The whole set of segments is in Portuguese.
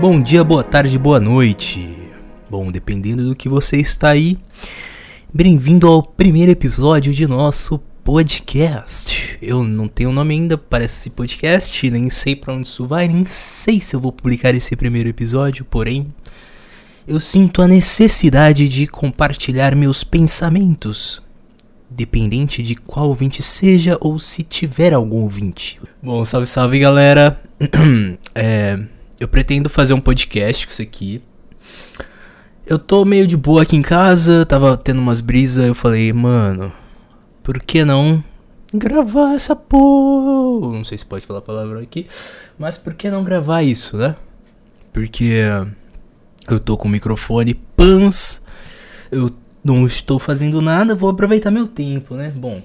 Bom dia, boa tarde, boa noite. Bom, dependendo do que você está aí, bem-vindo ao primeiro episódio de nosso podcast. Eu não tenho nome ainda para esse podcast, nem sei para onde isso vai, nem sei se eu vou publicar esse primeiro episódio, porém, eu sinto a necessidade de compartilhar meus pensamentos, dependente de qual ouvinte seja ou se tiver algum ouvinte. Bom, salve, salve galera. é, eu pretendo fazer um podcast com isso aqui. Eu tô meio de boa aqui em casa, tava tendo umas brisas, eu falei, mano, por que não gravar essa porra? Não sei se pode falar a palavra aqui, mas por que não gravar isso, né? Porque eu tô com o microfone pans, eu não estou fazendo nada, vou aproveitar meu tempo, né? Bom,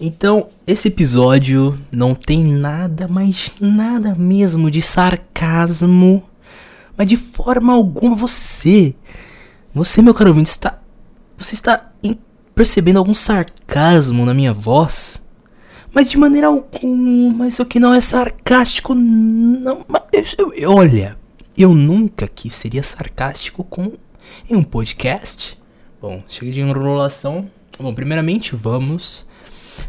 então esse episódio não tem nada, mais nada mesmo de sarcasmo, mas de forma alguma você, você meu caro ouvinte, está, você está percebendo algum sarcasmo na minha voz? Mas de maneira alguma, isso aqui não é sarcástico, não. Mas, olha, eu nunca quis seria sarcástico com em um podcast. Bom, chega de enrolação. Bom, primeiramente vamos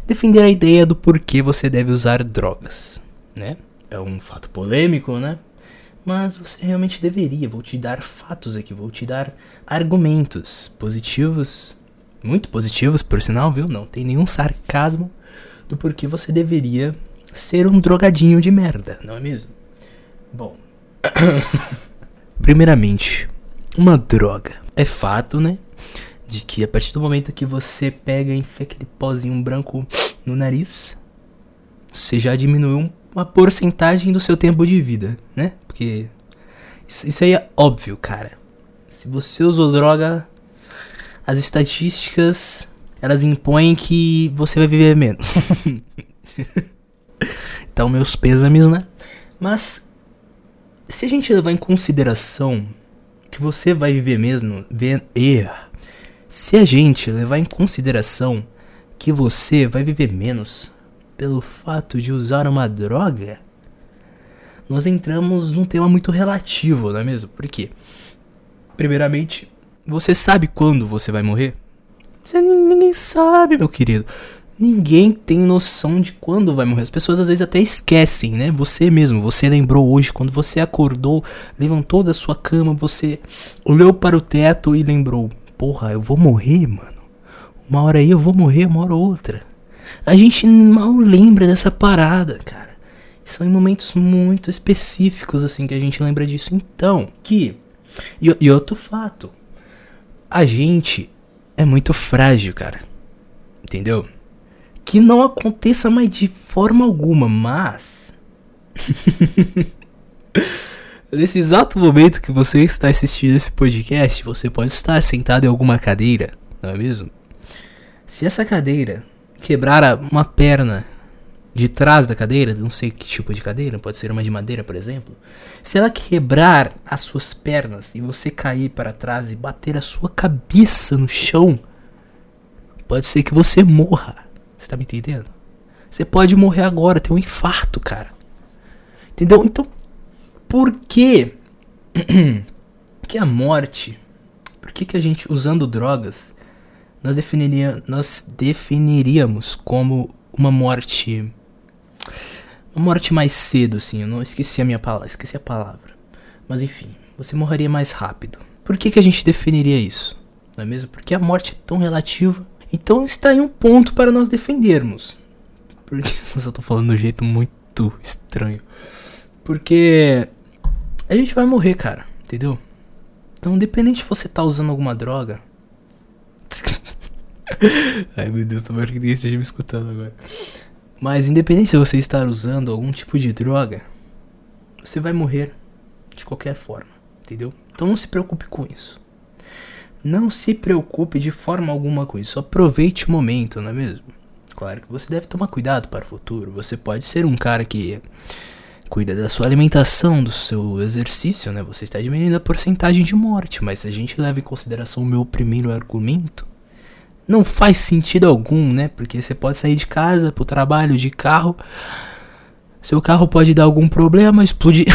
defender a ideia do porquê você deve usar drogas, né? É um fato polêmico, né? Mas você realmente deveria. Vou te dar fatos aqui, vou te dar argumentos positivos, muito positivos, por sinal, viu? Não tem nenhum sarcasmo do porquê você deveria ser um drogadinho de merda, não é mesmo? Bom, Primeiramente, uma droga. É fato, né? De que a partir do momento que você pega e enfia aquele pozinho branco no nariz, você já diminuiu uma porcentagem do seu tempo de vida, né? Porque isso, aí é óbvio, cara. Se você usou droga, as estatísticas elas impõem que você vai viver menos. então, meus pêsames, né? Mas se a gente levar em consideração que você vai viver mesmo, ver, se a gente levar em consideração que você vai viver menos pelo fato de usar uma droga, nós entramos num tema muito relativo, não é mesmo? Por quê? Primeiramente, você sabe quando você vai morrer? Você ninguém sabe, meu querido. Ninguém tem noção de quando vai morrer. As pessoas às vezes até esquecem, né? Você mesmo, você lembrou hoje, quando você acordou, levantou da sua cama, você olhou para o teto e lembrou: Porra, eu vou morrer, mano. Uma hora aí eu vou morrer, uma hora outra. A gente mal lembra dessa parada, cara. São em momentos muito específicos, assim, que a gente lembra disso. Então, que. E, e outro fato. A gente é muito frágil, cara. Entendeu? que não aconteça mais de forma alguma, mas. Nesse exato momento que você está assistindo esse podcast, você pode estar sentado em alguma cadeira, não é mesmo? Se essa cadeira quebrar uma perna de trás da cadeira, não sei que tipo de cadeira, pode ser uma de madeira, por exemplo. Se ela quebrar as suas pernas e você cair para trás e bater a sua cabeça no chão, pode ser que você morra. Você tá me entendendo? Você pode morrer agora, ter um infarto, cara. Entendeu? Então, por que que a morte, por que que a gente usando drogas, nós definiria, nós definiríamos como uma morte uma morte mais cedo, assim, eu não esqueci a minha palavra, esqueci a palavra. Mas enfim, você morreria mais rápido. Por que que a gente definiria isso? Não é mesmo? Porque a morte é tão relativa então está aí um ponto para nós defendermos. Porque eu tô falando de um jeito muito estranho. Porque a gente vai morrer, cara, entendeu? Então, independente se você tá usando alguma droga. Ai meu Deus, tomara que ninguém esteja me escutando agora. Mas independente se você estar usando algum tipo de droga, você vai morrer de qualquer forma, entendeu? Então não se preocupe com isso. Não se preocupe de forma alguma com isso. Aproveite o momento, não é mesmo? Claro que você deve tomar cuidado para o futuro. Você pode ser um cara que cuida da sua alimentação, do seu exercício, né? Você está diminuindo a porcentagem de morte, mas se a gente leva em consideração o meu primeiro argumento, não faz sentido algum, né? Porque você pode sair de casa pro trabalho de carro, seu carro pode dar algum problema, explodir.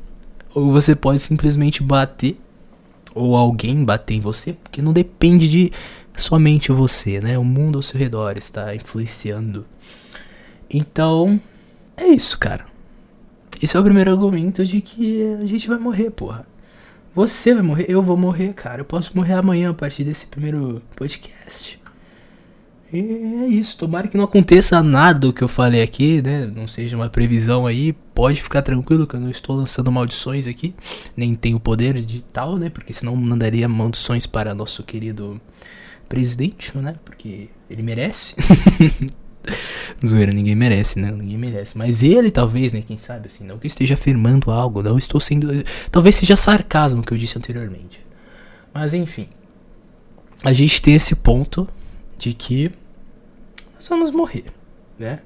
ou você pode simplesmente bater ou alguém bater em você, porque não depende de somente você, né? O mundo ao seu redor está influenciando. Então, é isso, cara. Esse é o primeiro argumento de que a gente vai morrer, porra. Você vai morrer, eu vou morrer, cara. Eu posso morrer amanhã a partir desse primeiro podcast. E é isso. Tomara que não aconteça nada do que eu falei aqui, né? Não seja uma previsão aí. Pode ficar tranquilo que eu não estou lançando maldições aqui. Nem tenho poder de tal, né? Porque senão mandaria maldições para nosso querido presidente, né? Porque ele merece. Zoeira, ninguém merece, né? Ninguém merece. Mas ele, talvez, né? Quem sabe, assim, não que esteja afirmando algo, não estou sendo. Talvez seja sarcasmo que eu disse anteriormente. Mas enfim. A gente tem esse ponto de que nós vamos morrer, né?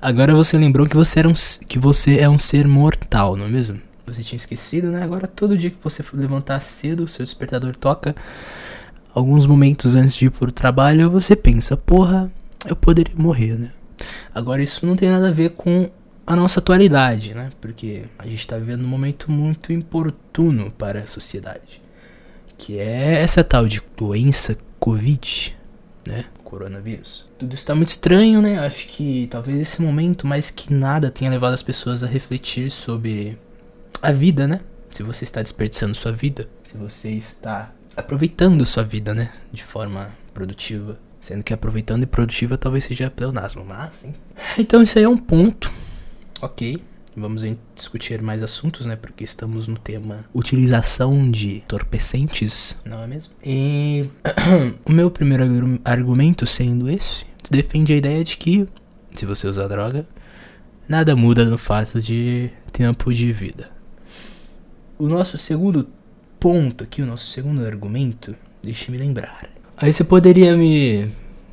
Agora você lembrou que você, era um, que você é um ser mortal, não é mesmo? Você tinha esquecido, né? Agora todo dia que você levantar cedo, o seu despertador toca. Alguns momentos antes de ir pro trabalho, você pensa, porra, eu poderia morrer, né? Agora isso não tem nada a ver com a nossa atualidade, né? Porque a gente está vivendo um momento muito importuno para a sociedade, que é essa tal de doença Covid, né? Coronavírus. Tudo está muito estranho, né? Acho que talvez esse momento, mais que nada, tenha levado as pessoas a refletir sobre a vida, né? Se você está desperdiçando sua vida, se você está aproveitando sua vida, né? De forma produtiva. Sendo que aproveitando e produtiva talvez seja pleonasmo, mas. Hein? Então isso aí é um ponto. Ok. Vamos discutir mais assuntos, né? Porque estamos no tema utilização de entorpecentes, não é mesmo? E o meu primeiro argumento sendo esse, defende a ideia de que se você usar droga, nada muda no fato de tempo de vida. O nosso segundo ponto aqui, o nosso segundo argumento, deixe-me lembrar. Aí você poderia me,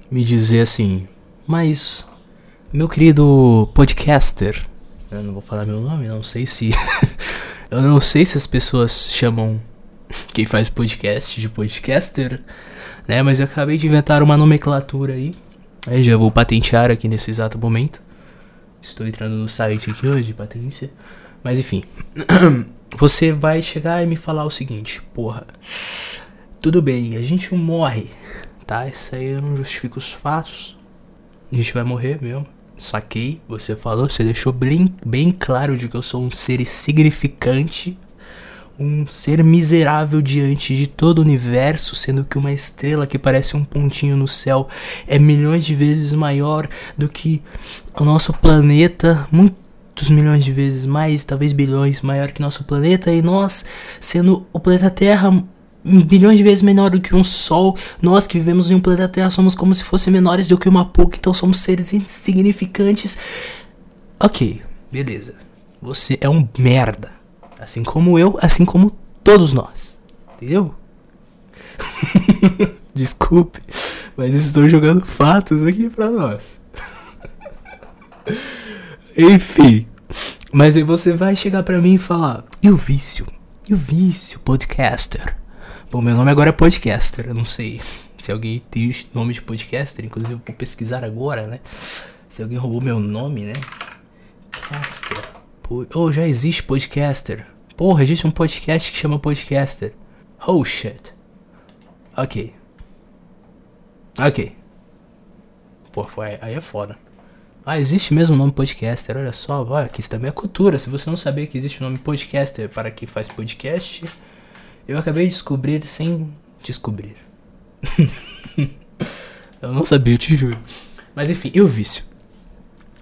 me dizer assim, mas meu querido podcaster, eu não vou falar meu nome, não sei se. eu não sei se as pessoas chamam quem faz podcast de podcaster, né? Mas eu acabei de inventar uma nomenclatura aí. Aí já vou patentear aqui nesse exato momento. Estou entrando no site aqui hoje, patência. Mas enfim. Você vai chegar e me falar o seguinte, porra. Tudo bem, a gente morre, tá? Isso aí eu não justifico os fatos. A gente vai morrer mesmo saquei, você falou, você deixou bem, bem claro de que eu sou um ser insignificante, um ser miserável diante de todo o universo, sendo que uma estrela que parece um pontinho no céu é milhões de vezes maior do que o nosso planeta, muitos milhões de vezes mais, talvez bilhões maior que nosso planeta, e nós, sendo o planeta Terra bilhões de vezes menor do que um Sol. Nós que vivemos em um planeta Terra somos como se fossem menores do que uma PUC, então somos seres insignificantes. Ok, beleza. Você é um merda. Assim como eu, assim como todos nós. Entendeu? Desculpe, mas estou jogando fatos aqui pra nós. Enfim. Mas aí você vai chegar pra mim e falar: e o vício? E o vício, podcaster? Bom, meu nome agora é podcaster. Eu não sei se alguém tem nome de podcaster. Inclusive, eu vou pesquisar agora, né? Se alguém roubou meu nome, né? Caster. Oh, já existe podcaster. Porra, existe um podcast que chama podcaster. Oh shit. Ok. Ok. Pô, aí é foda. Ah, existe mesmo o nome podcaster, olha só, olha, aqui também é cultura. Se você não sabia que existe o nome podcaster para quem faz podcast, eu acabei de descobrir sem descobrir. eu não sabia, eu te juro. Mas enfim, e o vício?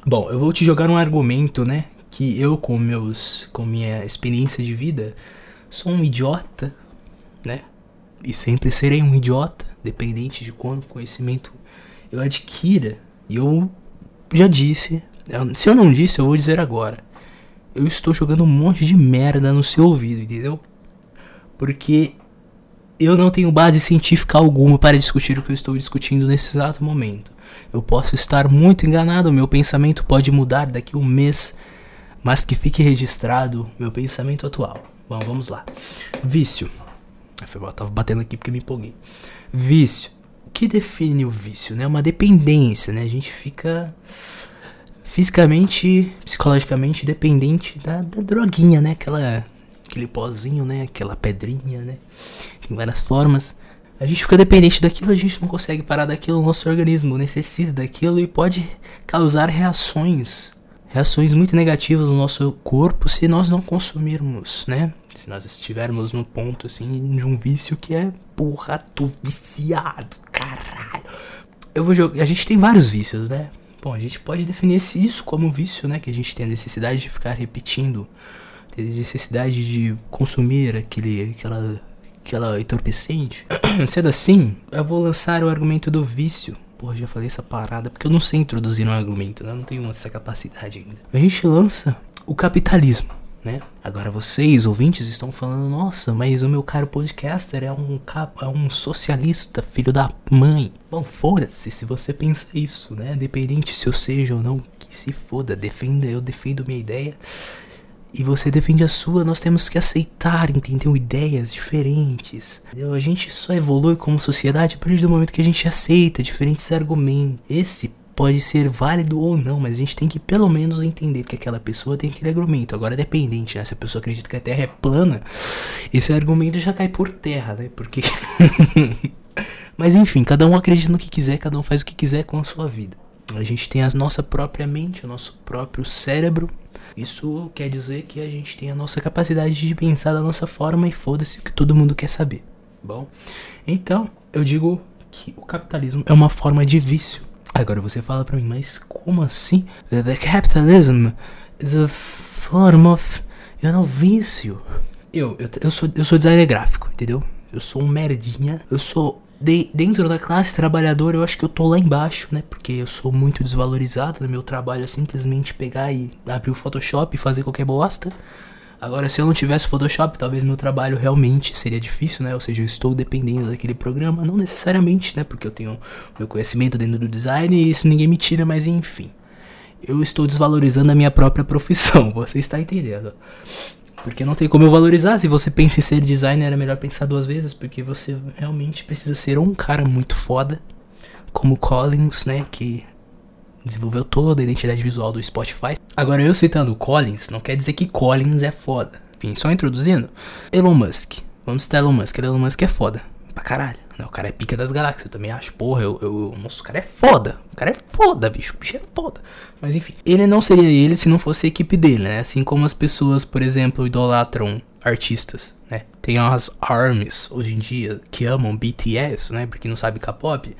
Bom, eu vou te jogar um argumento, né? Que eu, com meus. com minha experiência de vida, sou um idiota, né? E sempre serei um idiota, dependente de quanto conhecimento eu adquira. E eu já disse. Se eu não disse, eu vou dizer agora. Eu estou jogando um monte de merda no seu ouvido, entendeu? Porque eu não tenho base científica alguma para discutir o que eu estou discutindo nesse exato momento. Eu posso estar muito enganado, meu pensamento pode mudar daqui a um mês, mas que fique registrado meu pensamento atual. Bom, vamos lá. Vício. Eu tava batendo aqui porque me empolguei. Vício. O que define o vício? Né? Uma dependência, né? A gente fica fisicamente, psicologicamente dependente da, da droguinha, né? Aquela aquele pozinho, né? Aquela pedrinha, né? Tem várias formas. A gente fica dependente daquilo, a gente não consegue parar daquilo, o nosso organismo necessita daquilo e pode causar reações, reações muito negativas no nosso corpo se nós não consumirmos, né? Se nós estivermos no ponto assim de um vício que é porra, tô viciado, caralho. Eu vou jogar, a gente tem vários vícios, né? Bom, a gente pode definir isso como um vício, né? Que a gente tem a necessidade de ficar repetindo, tem a necessidade de consumir aquele, aquela, aquela entorpecente. Sendo assim, eu vou lançar o argumento do vício. Porra, já falei essa parada, porque eu não sei introduzir um argumento, né? Não tenho essa capacidade ainda. A gente lança o capitalismo né? Agora vocês, ouvintes, estão falando, nossa, mas o meu caro podcaster é um, é um socialista, filho da mãe. Bom, foda-se se você pensa isso, né? Dependente se eu seja ou não, que se foda, defenda, eu defendo minha ideia. E você defende a sua, nós temos que aceitar, entendeu? Ideias diferentes. Entendeu? A gente só evolui como sociedade a partir do momento que a gente aceita diferentes argumentos. Esse pode ser válido ou não, mas a gente tem que pelo menos entender que aquela pessoa tem aquele argumento. Agora, dependente, né? Se a pessoa acredita que a Terra é plana, esse argumento já cai por terra, né? Porque. mas enfim, cada um acredita no que quiser, cada um faz o que quiser com a sua vida. A gente tem a nossa própria mente, o nosso próprio cérebro. Isso quer dizer que a gente tem a nossa capacidade de pensar da nossa forma e foda-se o que todo mundo quer saber. Bom, então eu digo que o capitalismo é uma forma de vício Agora você fala pra mim, mas como assim? The capitalism is a form of. Eu não vício. Eu, eu, eu, sou, eu sou designer gráfico, entendeu? Eu sou um merdinha. Eu sou. De, dentro da classe trabalhadora, eu acho que eu tô lá embaixo, né? Porque eu sou muito desvalorizado. No meu trabalho é simplesmente pegar e abrir o Photoshop e fazer qualquer bosta. Agora, se eu não tivesse Photoshop, talvez meu trabalho realmente seria difícil, né? Ou seja, eu estou dependendo daquele programa, não necessariamente, né? Porque eu tenho meu conhecimento dentro do design e isso ninguém me tira, mas enfim. Eu estou desvalorizando a minha própria profissão, você está entendendo? Porque não tem como eu valorizar. Se você pensa em ser designer, é melhor pensar duas vezes, porque você realmente precisa ser um cara muito foda, como Collins, né? Que desenvolveu toda a identidade visual do Spotify. Agora, eu citando Collins, não quer dizer que Collins é foda. Enfim, só introduzindo. Elon Musk. Vamos citar Elon Musk. Elon Musk é foda. Caralho. O cara é pica das galáxias, eu também acho. Porra, eu, eu, nossa, o cara é foda. O cara é foda, bicho. O bicho é foda. Mas enfim, ele não seria ele se não fosse a equipe dele, né? Assim como as pessoas, por exemplo, idolatram artistas, né? Tem as armies hoje em dia que amam BTS, né? Porque não sabe K-pop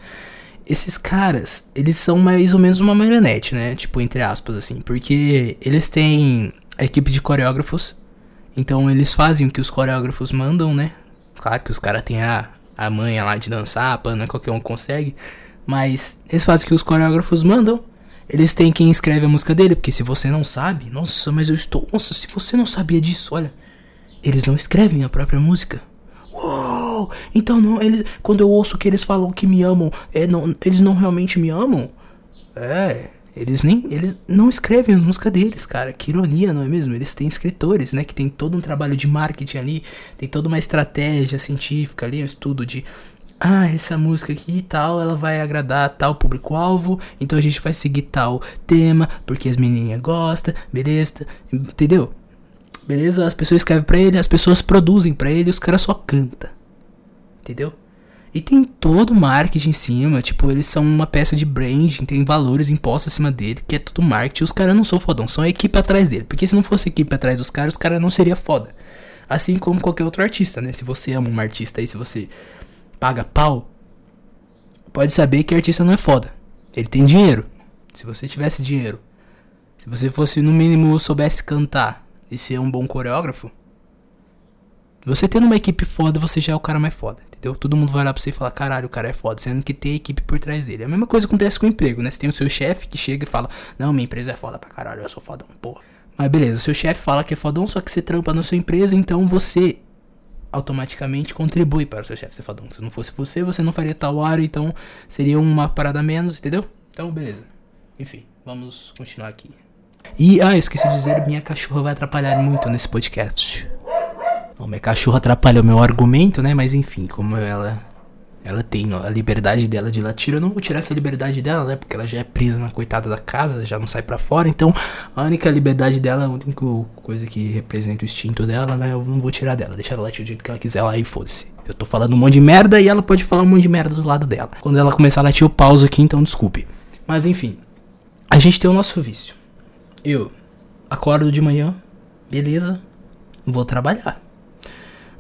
esses caras, eles são mais ou menos uma marionete, né? Tipo, entre aspas, assim. Porque eles têm a equipe de coreógrafos. Então eles fazem o que os coreógrafos mandam, né? Claro que os caras têm a, a manha lá de dançar, pá, não é qualquer um consegue. Mas eles fazem o que os coreógrafos mandam. Eles têm quem escreve a música dele, porque se você não sabe, nossa, mas eu estou. Nossa, se você não sabia disso, olha. Eles não escrevem a própria música. Uou! Então não, eles, quando eu ouço que eles falam que me amam, é, não, eles não realmente me amam? É, eles nem eles não escrevem as músicas deles, cara. Que ironia, não é mesmo? Eles têm escritores, né, que tem todo um trabalho de marketing ali, tem toda uma estratégia científica ali, um estudo de ah, essa música aqui e tal, ela vai agradar tal público-alvo, então a gente vai seguir tal tema, porque as menininhas gostam, beleza? Entendeu? Beleza? As pessoas escrevem pra ele, as pessoas produzem pra ele, os caras só canta. Entendeu? E tem todo marketing em cima, tipo, eles são uma peça de branding, tem valores impostos acima dele, que é tudo marketing. Os caras não são fodão, são a equipe atrás dele. Porque se não fosse a equipe atrás dos caras, os caras não seria foda. Assim como qualquer outro artista, né? Se você ama um artista aí, se você paga pau, pode saber que artista não é foda. Ele tem dinheiro. Se você tivesse dinheiro, se você fosse no mínimo soubesse cantar, e ser um bom coreógrafo, você tendo uma equipe foda, você já é o cara mais foda, entendeu? Todo mundo vai olhar pra você e falar, caralho, o cara é foda, sendo que tem equipe por trás dele. A mesma coisa acontece com o emprego, né? Você tem o seu chefe que chega e fala, não, minha empresa é foda pra caralho, eu sou fodão, porra. Mas beleza, o seu chefe fala que é fodão, só que você trampa na sua empresa, então você automaticamente contribui para o seu chefe ser fodão. Se não fosse você, você não faria tal área, então seria uma parada a menos, entendeu? Então, beleza. Enfim, vamos continuar aqui. E, ah, eu esqueci de dizer, minha cachorra vai atrapalhar muito nesse podcast. Bom, minha cachorra atrapalha o meu argumento, né? Mas enfim, como ela Ela tem a liberdade dela de latir. Eu não vou tirar essa liberdade dela, né? Porque ela já é presa na coitada da casa, já não sai para fora. Então, a única liberdade dela, a única coisa que representa o instinto dela, né? Eu não vou tirar dela. Deixar ela latir do jeito que ela quiser lá e foda-se. Eu tô falando um monte de merda e ela pode falar um monte de merda do lado dela. Quando ela começar a latir, eu pauso aqui, então desculpe. Mas enfim, a gente tem o nosso vício. Eu acordo de manhã, beleza, vou trabalhar.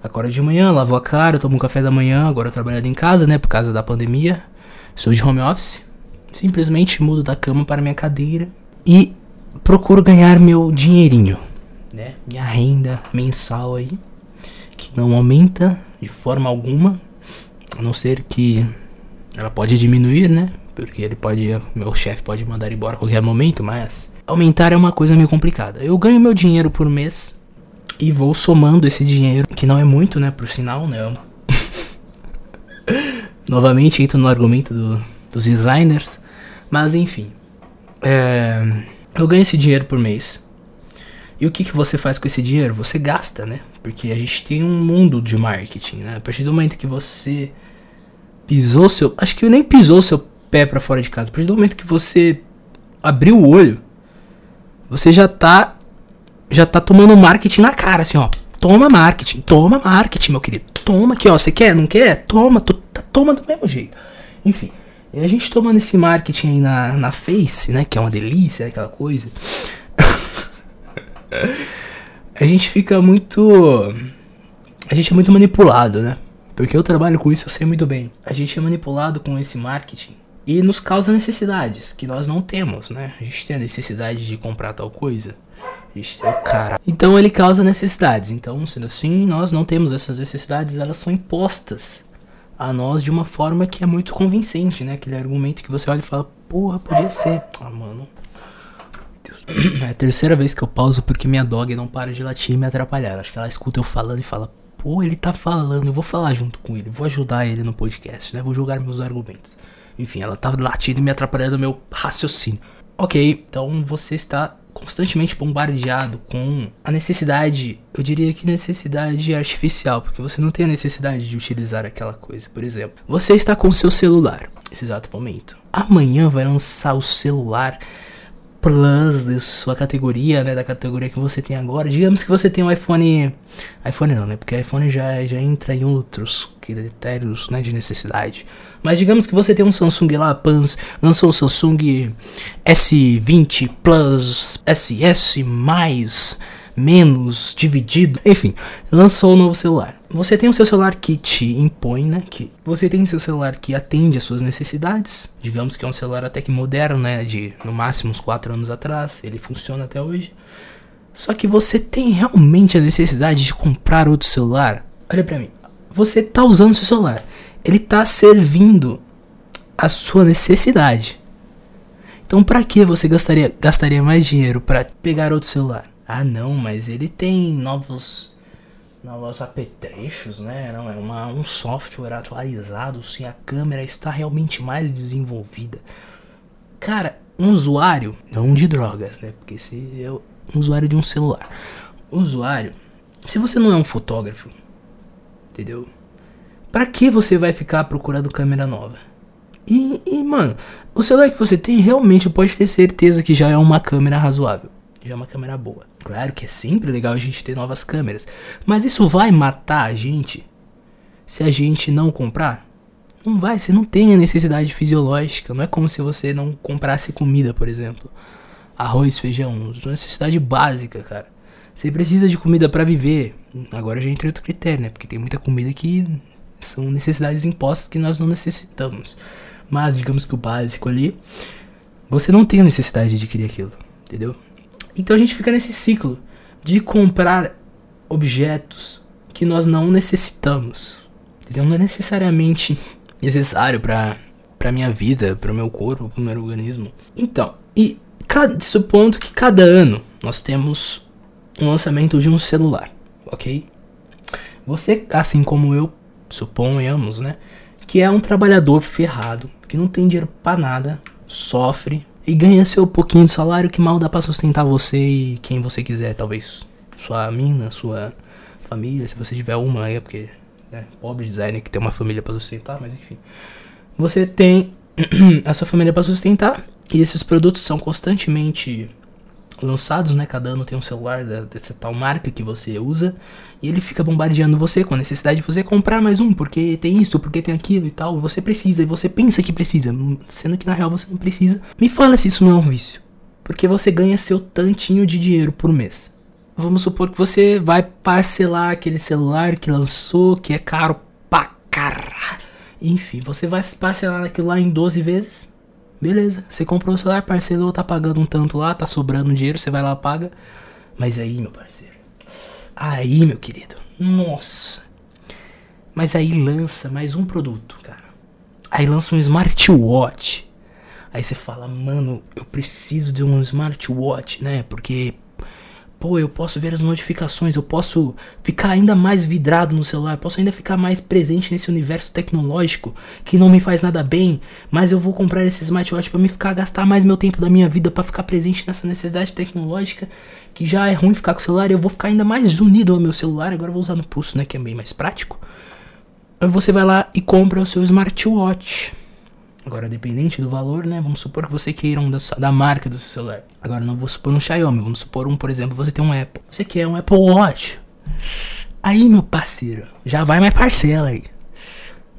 Acordo de manhã, lavo a cara, tomo um café da manhã, agora trabalhando em casa, né, por causa da pandemia. Sou de home office. Simplesmente mudo da cama para minha cadeira e procuro ganhar meu dinheirinho, né? Minha renda mensal aí, que não aumenta de forma alguma, a não ser que ela pode diminuir, né? Porque ele pode, meu chefe pode mandar embora a qualquer momento, mas aumentar é uma coisa meio complicada. Eu ganho meu dinheiro por mês e vou somando esse dinheiro, que não é muito, né, por sinal, né? Novamente entro no argumento do, dos designers, mas enfim. É, eu ganho esse dinheiro por mês. E o que, que você faz com esse dinheiro? Você gasta, né? Porque a gente tem um mundo de marketing, né? A partir do momento que você pisou seu. Acho que nem pisou seu pé para fora de casa. A partir do momento que você abriu o olho, você já tá já tá tomando marketing na cara, assim, ó. Toma marketing, toma marketing, meu querido. Toma aqui, ó. Você quer? Não quer? Toma, tá, toma do mesmo jeito. Enfim. A gente tomando esse marketing aí na, na Face, né? Que é uma delícia, aquela coisa. a gente fica muito. A gente é muito manipulado, né? Porque eu trabalho com isso, eu sei muito bem. A gente é manipulado com esse marketing e nos causa necessidades que nós não temos, né? A gente tem a necessidade de comprar tal coisa. O cara. Então ele causa necessidades. Então, sendo assim, nós não temos essas necessidades, elas são impostas a nós de uma forma que é muito convincente, né? Aquele argumento que você olha e fala, porra, podia ser. Ah, mano. É a terceira vez que eu pauso porque minha dog não para de latir e me atrapalhar. Acho que ela escuta eu falando e fala, pô, ele tá falando, eu vou falar junto com ele, vou ajudar ele no podcast, né? Vou jogar meus argumentos. Enfim, ela tá latindo e me atrapalhando meu raciocínio. Ok, então você está constantemente bombardeado com a necessidade, eu diria que necessidade artificial, porque você não tem a necessidade de utilizar aquela coisa. Por exemplo, você está com seu celular nesse exato momento. Amanhã vai lançar o celular Plus da sua categoria, né, da categoria que você tem agora. Digamos que você tem um iPhone, iPhone não, né, porque iPhone já já entra em outros critérios, né, de necessidade. Mas digamos que você tem um Samsung lá, Pans, lançou o Samsung S20 Plus, SS mais menos dividido, enfim, lançou o um novo celular. Você tem o seu celular que te impõe, né? Que você tem o seu celular que atende às suas necessidades. Digamos que é um celular até que moderno, né? De no máximo uns 4 anos atrás. Ele funciona até hoje. Só que você tem realmente a necessidade de comprar outro celular? Olha pra mim. Você tá usando seu celular. Ele tá servindo a sua necessidade. Então, para que você gastaria, gastaria mais dinheiro para pegar outro celular? Ah, não, mas ele tem novos novos apetrechos, né? Não, é uma, um software atualizado, se a câmera está realmente mais desenvolvida. Cara, um usuário, não de drogas, né? Porque se é um usuário de um celular. Usuário, se você não é um fotógrafo, entendeu? Para que você vai ficar procurando câmera nova? E, e, mano, o celular que você tem realmente pode ter certeza que já é uma câmera razoável já é uma câmera boa. Claro que é sempre legal a gente ter novas câmeras, mas isso vai matar a gente se a gente não comprar? Não vai, você não tem a necessidade fisiológica. Não é como se você não comprasse comida, por exemplo. Arroz, feijão, uma necessidade básica, cara. Você precisa de comida para viver. Agora já entra outro critério, né? Porque tem muita comida que são necessidades impostas que nós não necessitamos. Mas digamos que o básico ali, você não tem a necessidade de adquirir aquilo, entendeu? Então a gente fica nesse ciclo de comprar objetos que nós não necessitamos. Entendeu? Não é necessariamente necessário para para minha vida, para o meu corpo, para o meu organismo. Então, e cada, supondo que cada ano nós temos um lançamento de um celular, ok? Você, assim como eu, suponhamos, né, que é um trabalhador ferrado, que não tem dinheiro para nada, sofre, e ganha seu pouquinho de salário que mal dá para sustentar você e quem você quiser, talvez sua mina, sua família, se você tiver uma aí, porque né? Pobre designer que tem uma família para sustentar, mas enfim. Você tem essa família para sustentar e esses produtos são constantemente lançados, né? Cada ano tem um celular dessa tal marca que você usa e ele fica bombardeando você com a necessidade de você comprar mais um, porque tem isso, porque tem aquilo e tal. Você precisa e você pensa que precisa, sendo que na real você não precisa. Me fala se isso não é um vício, porque você ganha seu tantinho de dinheiro por mês. Vamos supor que você vai parcelar aquele celular que lançou, que é caro pra caralho. Enfim, você vai parcelar aquilo lá em 12 vezes Beleza, você comprou o celular, parcelou, tá pagando um tanto lá, tá sobrando dinheiro, você vai lá paga. Mas aí, meu parceiro. Aí, meu querido. Nossa. Mas aí lança mais um produto, cara. Aí lança um smartwatch. Aí você fala, mano, eu preciso de um smartwatch, né? Porque pô, eu posso ver as notificações, eu posso ficar ainda mais vidrado no celular, posso ainda ficar mais presente nesse universo tecnológico que não me faz nada bem, mas eu vou comprar esse smartwatch para me ficar gastar mais meu tempo da minha vida para ficar presente nessa necessidade tecnológica que já é ruim ficar com o celular, eu vou ficar ainda mais unido ao meu celular, agora eu vou usar no pulso, né, que é bem mais prático. Aí você vai lá e compra o seu smartwatch. Agora, dependente do valor, né? Vamos supor que você queira um da, da marca do seu celular. Agora, não vou supor um Xiaomi. Vamos supor um, por exemplo, você tem um Apple. Você quer um Apple Watch. Aí, meu parceiro, já vai mais parcela aí.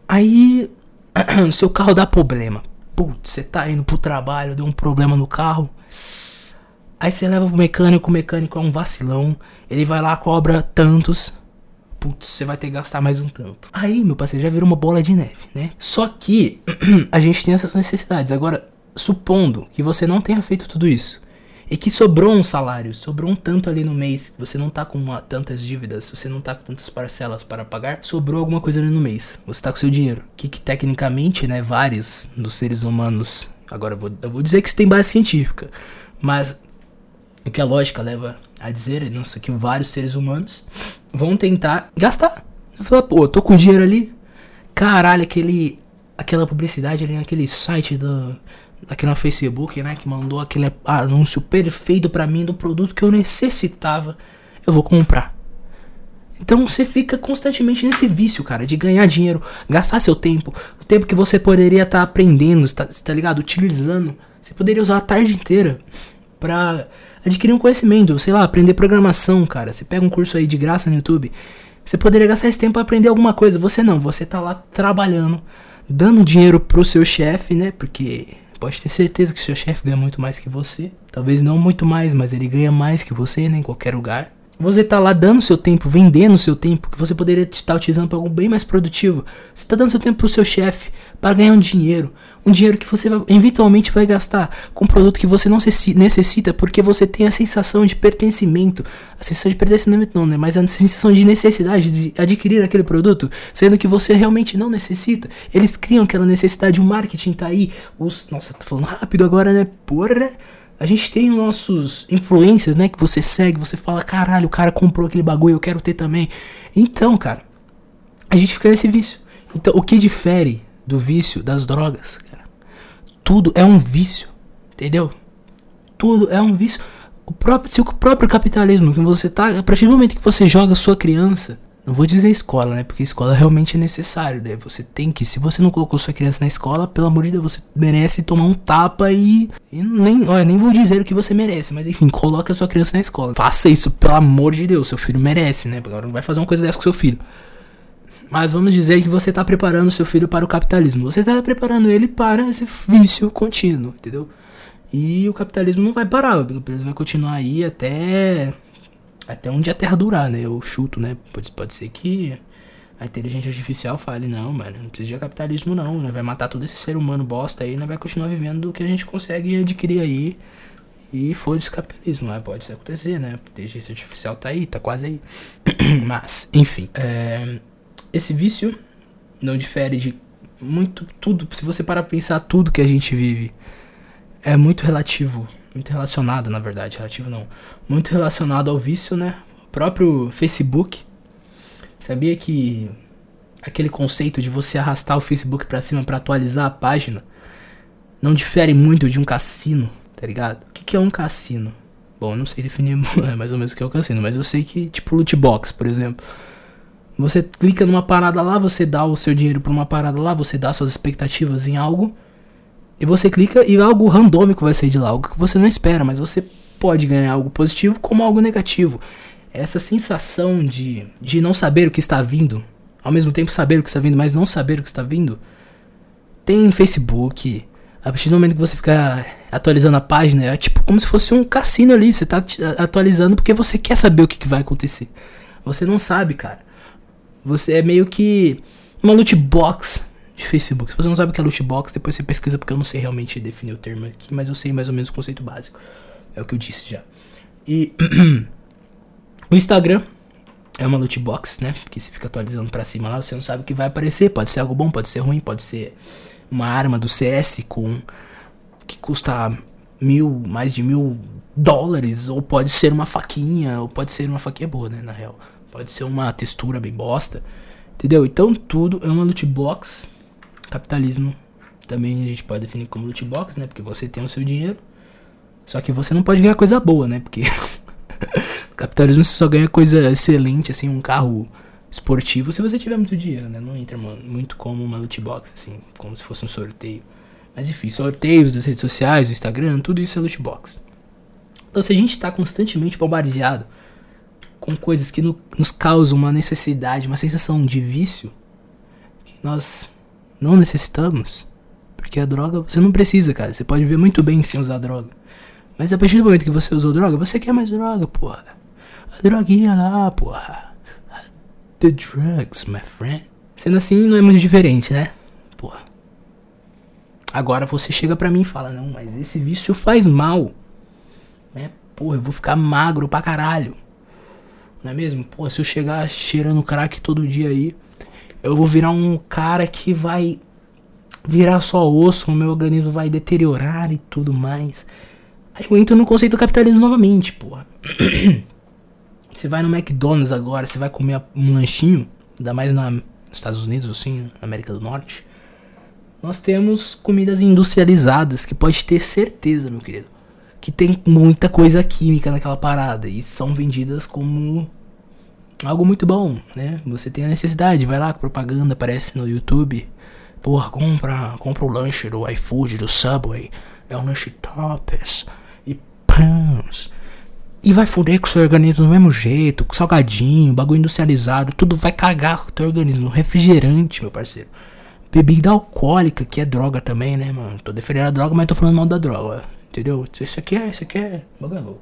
Aí, seu carro dá problema. Putz, você tá indo pro trabalho, deu um problema no carro. Aí você leva pro mecânico, o mecânico é um vacilão. Ele vai lá, cobra tantos putz, você vai ter que gastar mais um tanto. Aí, meu parceiro, já virou uma bola de neve, né? Só que a gente tem essas necessidades. Agora, supondo que você não tenha feito tudo isso e que sobrou um salário, sobrou um tanto ali no mês, você não tá com uma, tantas dívidas, você não tá com tantas parcelas para pagar, sobrou alguma coisa ali no mês. Você tá com seu dinheiro. Que, que tecnicamente, né, vários dos seres humanos, agora eu vou, eu vou dizer que isso tem base científica, mas o que a lógica leva a dizer, não sei que vários seres humanos vão tentar gastar. Falar, pô, tô com dinheiro ali. Caralho, aquele. Aquela publicidade ali naquele site do. Aqui no Facebook, né? Que mandou aquele anúncio perfeito para mim do produto que eu necessitava. Eu vou comprar. Então você fica constantemente nesse vício, cara, de ganhar dinheiro, gastar seu tempo, o tempo que você poderia estar tá aprendendo, tá, tá ligado? Utilizando. Você poderia usar a tarde inteira pra adquirir um conhecimento, sei lá, aprender programação, cara. Você pega um curso aí de graça no YouTube. Você poderia gastar esse tempo para aprender alguma coisa. Você não, você tá lá trabalhando, dando dinheiro pro seu chefe, né? Porque pode ter certeza que seu chefe ganha muito mais que você. Talvez não muito mais, mas ele ganha mais que você, né? Em qualquer lugar. Você tá lá dando seu tempo, vendendo seu tempo, que você poderia estar utilizando para algo bem mais produtivo. Você tá dando seu tempo pro seu chefe para ganhar um dinheiro. Um dinheiro que você eventualmente vai gastar com um produto que você não necessita porque você tem a sensação de pertencimento. A sensação de pertencimento não, né? Mas a sensação de necessidade de adquirir aquele produto, sendo que você realmente não necessita. Eles criam aquela necessidade, o marketing tá aí. Os, nossa, tô falando rápido agora, né? Porra. A gente tem nossos influências, né? Que você segue, você fala, caralho, o cara comprou aquele bagulho, eu quero ter também. Então, cara, a gente fica nesse vício. Então, o que difere do vício das drogas, cara? Tudo é um vício, entendeu? Tudo é um vício. O próprio, se o próprio capitalismo que você tá, a partir do momento que você joga sua criança não vou dizer escola, né? Porque escola realmente é necessário. Daí você tem que, se você não colocou sua criança na escola, pelo amor de Deus, você merece tomar um tapa e. e nem, olha, nem vou dizer o que você merece, mas enfim, coloca a sua criança na escola. Faça isso, pelo amor de Deus, seu filho merece, né? Agora não vai fazer uma coisa dessa com seu filho. Mas vamos dizer que você está preparando seu filho para o capitalismo. Você está preparando ele para esse vício contínuo, entendeu? E o capitalismo não vai parar, o capitalismo vai continuar aí até até onde a Terra durar, né? Eu chuto, né? Pode, pode ser que a inteligência artificial fale, não, mano, não precisa de capitalismo não, né? Vai matar todo esse ser humano bosta aí, né? Vai continuar vivendo do que a gente consegue adquirir aí. E foda-se capitalismo, né? Pode acontecer, né? A inteligência artificial tá aí, tá quase aí. Mas, enfim. É, esse vício não difere de muito tudo. Se você parar pra pensar tudo que a gente vive, é muito relativo muito relacionado, na verdade, relativo não, muito relacionado ao vício, né? O próprio Facebook. Sabia que aquele conceito de você arrastar o Facebook para cima para atualizar a página não difere muito de um cassino, tá ligado? O que, que é um cassino? Bom, eu não sei definir é mais ou menos o que é o cassino, mas eu sei que, tipo, loot box, por exemplo. Você clica numa parada lá, você dá o seu dinheiro pra uma parada lá, você dá suas expectativas em algo. E você clica e algo randômico vai sair de lá, algo que você não espera, mas você pode ganhar algo positivo como algo negativo. Essa sensação de, de não saber o que está vindo, ao mesmo tempo saber o que está vindo, mas não saber o que está vindo, tem Facebook. A partir do momento que você fica atualizando a página, é tipo como se fosse um cassino ali. Você tá atualizando porque você quer saber o que, que vai acontecer. Você não sabe, cara. Você é meio que uma loot box de Facebook. Se você não sabe o que é loot box, depois você pesquisa porque eu não sei realmente definir o termo aqui, mas eu sei mais ou menos o conceito básico. É o que eu disse já. E o Instagram é uma loot box, né? Porque você fica atualizando para cima lá, você não sabe o que vai aparecer. Pode ser algo bom, pode ser ruim, pode ser uma arma do CS com que custa mil, mais de mil dólares, ou pode ser uma faquinha, ou pode ser uma faquinha boa, né? Na real, pode ser uma textura bem bosta, entendeu? Então tudo é uma loot box. Capitalismo também a gente pode definir como loot box, né? Porque você tem o seu dinheiro, só que você não pode ganhar coisa boa, né? Porque capitalismo você só ganha coisa excelente, assim, um carro esportivo se você tiver muito dinheiro, né? Não entra muito como uma loot box, assim, como se fosse um sorteio. Mas enfim, sorteios das redes sociais, o Instagram, tudo isso é loot box. Então se a gente está constantemente bombardeado com coisas que no, nos causam uma necessidade, uma sensação de vício, que nós não necessitamos, porque a droga você não precisa, cara. Você pode ver muito bem sem usar droga. Mas a partir do momento que você usou droga, você quer mais droga, porra. A droguinha lá, porra. The drugs, my friend. Sendo assim, não é muito diferente, né? Porra. Agora você chega pra mim e fala: Não, mas esse vício faz mal. Né? Porra, eu vou ficar magro pra caralho. Não é mesmo? Pô, se eu chegar cheirando crack todo dia aí, eu vou virar um cara que vai virar só osso, o meu organismo vai deteriorar e tudo mais. Aí eu entro no conceito do capitalismo novamente, porra. Você vai no McDonald's agora, você vai comer um lanchinho, ainda mais na, nos Estados Unidos, assim, na América do Norte. Nós temos comidas industrializadas que pode ter certeza, meu querido, que tem muita coisa química naquela parada e são vendidas como algo muito bom, né? Você tem a necessidade, vai lá, propaganda aparece no YouTube. Porra, compra, compra o lanche do iFood, do Subway. É um lanche tops e pães e vai fuder com o seu organismo do mesmo jeito, com salgadinho, bagulho industrializado, tudo vai cagar com o teu organismo. Refrigerante, meu parceiro. Bebida alcoólica, que é droga também, né, mano? Tô defendendo a droga, mas tô falando mal da droga. Entendeu? Isso aqui é, isso aqui é. Bagulho é louco.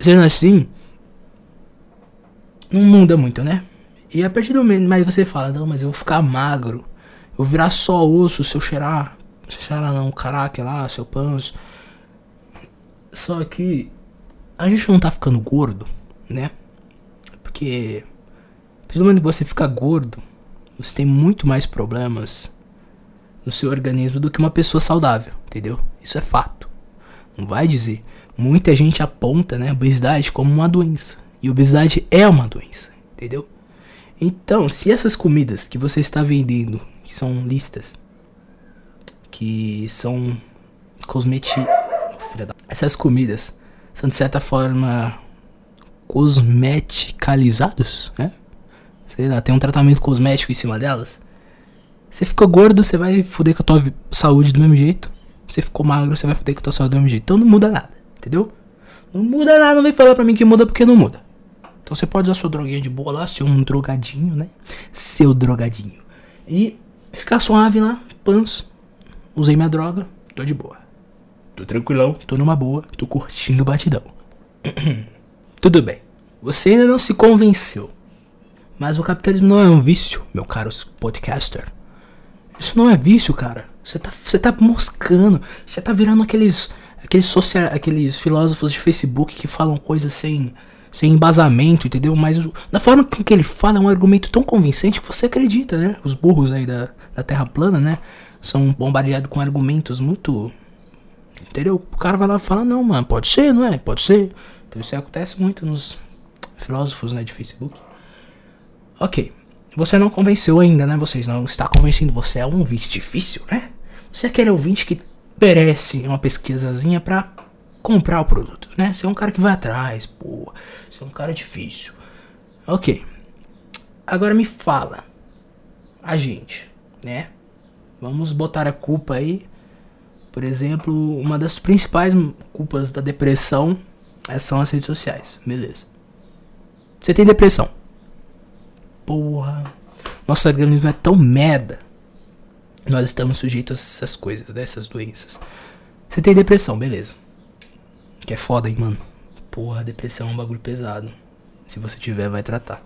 Sendo assim, não muda muito, né? E a partir do momento, mas você fala, não, mas eu vou ficar magro. Eu vou virar só osso se eu cheirar. Se cheirar não, caraca lá, seu panço. Só que a gente não tá ficando gordo, né? Porque pelo menos você fica gordo, você tem muito mais problemas no seu organismo do que uma pessoa saudável, entendeu? Isso é fato. Não vai dizer. Muita gente aponta, né, obesidade como uma doença. E obesidade é uma doença, entendeu? Então, se essas comidas que você está vendendo, que são listas, que são cosméticos, essas comidas são de certa forma cosmeticalizados, né? Sei lá, tem um tratamento cosmético em cima delas. Você ficou gordo, você vai foder com a tua saúde do mesmo jeito. Você ficou magro, você vai foder com a tua saúde do mesmo jeito. Então não muda nada, entendeu? Não muda nada, não vem falar pra mim que muda porque não muda. Então você pode usar sua droguinha de boa lá, ser um drogadinho, né? Seu drogadinho. E ficar suave lá, pans. Usei minha droga, tô de boa. Tô tranquilão, tô numa boa, tô curtindo o batidão. Tudo bem. Você ainda não se convenceu. Mas o capitalismo não é um vício, meu caro podcaster. Isso não é vício, cara. Você tá, você tá moscando. Você tá virando aqueles aqueles, social, aqueles filósofos de Facebook que falam coisas sem, sem embasamento, entendeu? Mas da forma que ele fala é um argumento tão convincente que você acredita, né? Os burros aí da, da Terra plana, né? São bombardeados com argumentos muito Entendeu? O cara vai lá e fala, não, mano, pode ser, não é? Pode ser. Então isso acontece muito nos filósofos, né, de Facebook. Ok. Você não convenceu ainda, né? Vocês não está convencendo. Você é um ouvinte difícil, né? Você é aquele ouvinte que merece uma pesquisazinha pra comprar o produto, né? Você é um cara que vai atrás, pô. Você é um cara difícil. Ok. Agora me fala, a gente, né? Vamos botar a culpa aí. Por exemplo, uma das principais culpas da depressão é, são as redes sociais. Beleza. Você tem depressão. Porra. Nosso organismo é tão merda. Nós estamos sujeitos a essas coisas, né? Essas doenças. Você tem depressão, beleza. Que é foda, hein, mano. Porra, depressão é um bagulho pesado. Se você tiver, vai tratar.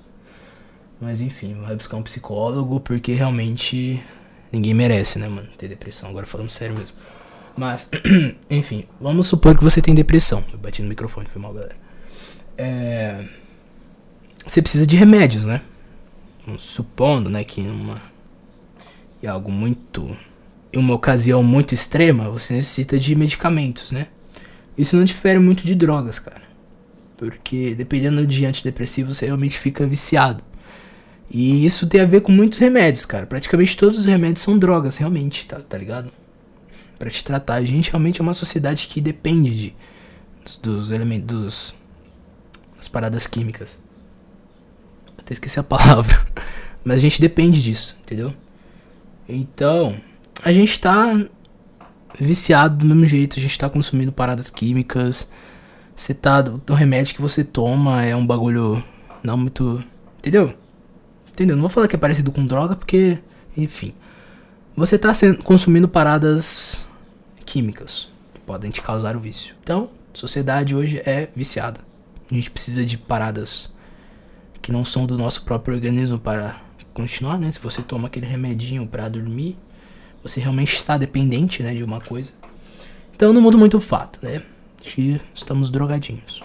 Mas enfim, vai buscar um psicólogo porque realmente ninguém merece, né, mano? Ter depressão. Agora falando sério mesmo. Mas, enfim, vamos supor que você tem depressão. Eu bati no microfone, foi mal, galera. É... Você precisa de remédios, né? Supondo, né, que uma. Em algo muito. Em uma ocasião muito extrema, você necessita de medicamentos, né? Isso não difere muito de drogas, cara. Porque dependendo de antidepressivo, você realmente fica viciado. E isso tem a ver com muitos remédios, cara. Praticamente todos os remédios são drogas, realmente, tá, tá ligado? Para te tratar. A gente realmente é uma sociedade que depende de, dos elementos, dos, das paradas químicas. Até esqueci a palavra. Mas a gente depende disso, entendeu? Então, a gente tá viciado do mesmo jeito, a gente tá consumindo paradas químicas. Você tá. O remédio que você toma é um bagulho não muito. Entendeu? Entendeu? Não vou falar que é parecido com droga, porque, enfim. Você está consumindo paradas químicas que podem te causar o vício. Então, sociedade hoje é viciada. A gente precisa de paradas que não são do nosso próprio organismo para continuar, né? Se você toma aquele remedinho para dormir, você realmente está dependente, né, de uma coisa. Então não muda muito o fato, né? Que estamos drogadinhos.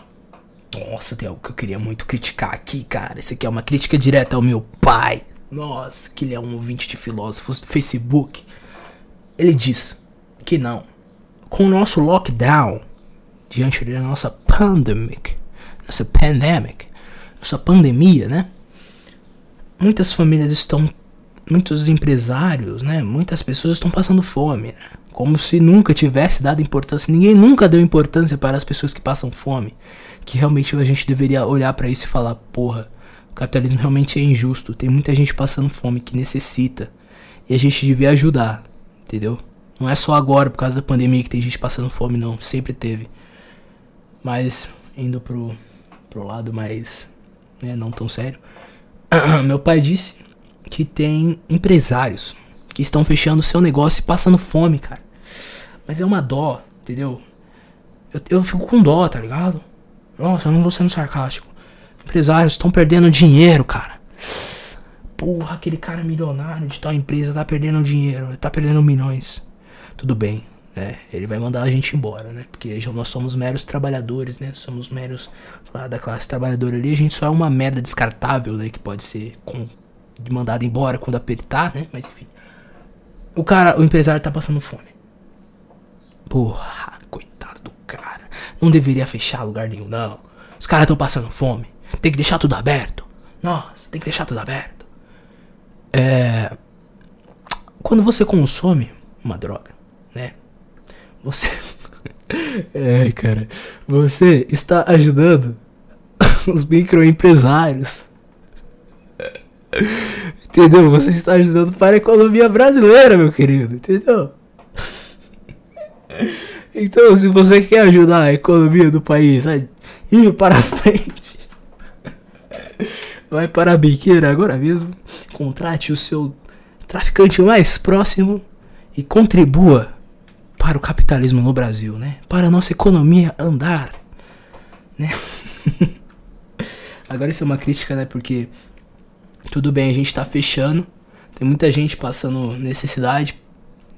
Nossa, tem algo que eu queria muito criticar aqui, cara. Esse aqui é uma crítica direta ao meu pai. Nossa, que ele é um ouvinte de filósofos do Facebook. Ele diz que não. Com o nosso lockdown, diante da nossa pandemic, nossa pandemic, nossa pandemia, né? Muitas famílias estão, muitos empresários, né? Muitas pessoas estão passando fome, né? Como se nunca tivesse dado importância. Ninguém nunca deu importância para as pessoas que passam fome que realmente a gente deveria olhar para isso e falar, porra, o capitalismo realmente é injusto, tem muita gente passando fome que necessita e a gente devia ajudar, entendeu? Não é só agora por causa da pandemia que tem gente passando fome, não, sempre teve. Mas indo pro pro lado mais, né, não tão sério. Meu pai disse que tem empresários que estão fechando seu negócio e passando fome, cara. Mas é uma dó, entendeu? Eu, eu fico com dó, tá ligado? Nossa, eu não tô sendo sarcástico. Empresários estão perdendo dinheiro, cara. Porra, aquele cara milionário de tal empresa tá perdendo dinheiro, tá perdendo milhões. Tudo bem, né? Ele vai mandar a gente embora, né? Porque nós somos meros trabalhadores, né? Somos meros lá da classe trabalhadora ali. A gente só é uma merda descartável, né? Que pode ser com, mandado embora quando apertar, né? Mas enfim. O cara, o empresário tá passando fome. Porra, coitado do cara. Não deveria fechar lugar nenhum, não. Os caras estão passando fome. Tem que deixar tudo aberto. Nossa, tem que deixar tudo aberto. É. Quando você consome uma droga, né? Você. é, cara. Você está ajudando os microempresários. Entendeu? Você está ajudando para a economia brasileira, meu querido. Entendeu? Então, se você quer ajudar a economia do país a ir para frente, vai para a biqueira agora mesmo, contrate o seu traficante mais próximo e contribua para o capitalismo no Brasil, né? Para a nossa economia andar, né? Agora isso é uma crítica, né? Porque tudo bem, a gente tá fechando, tem muita gente passando necessidade,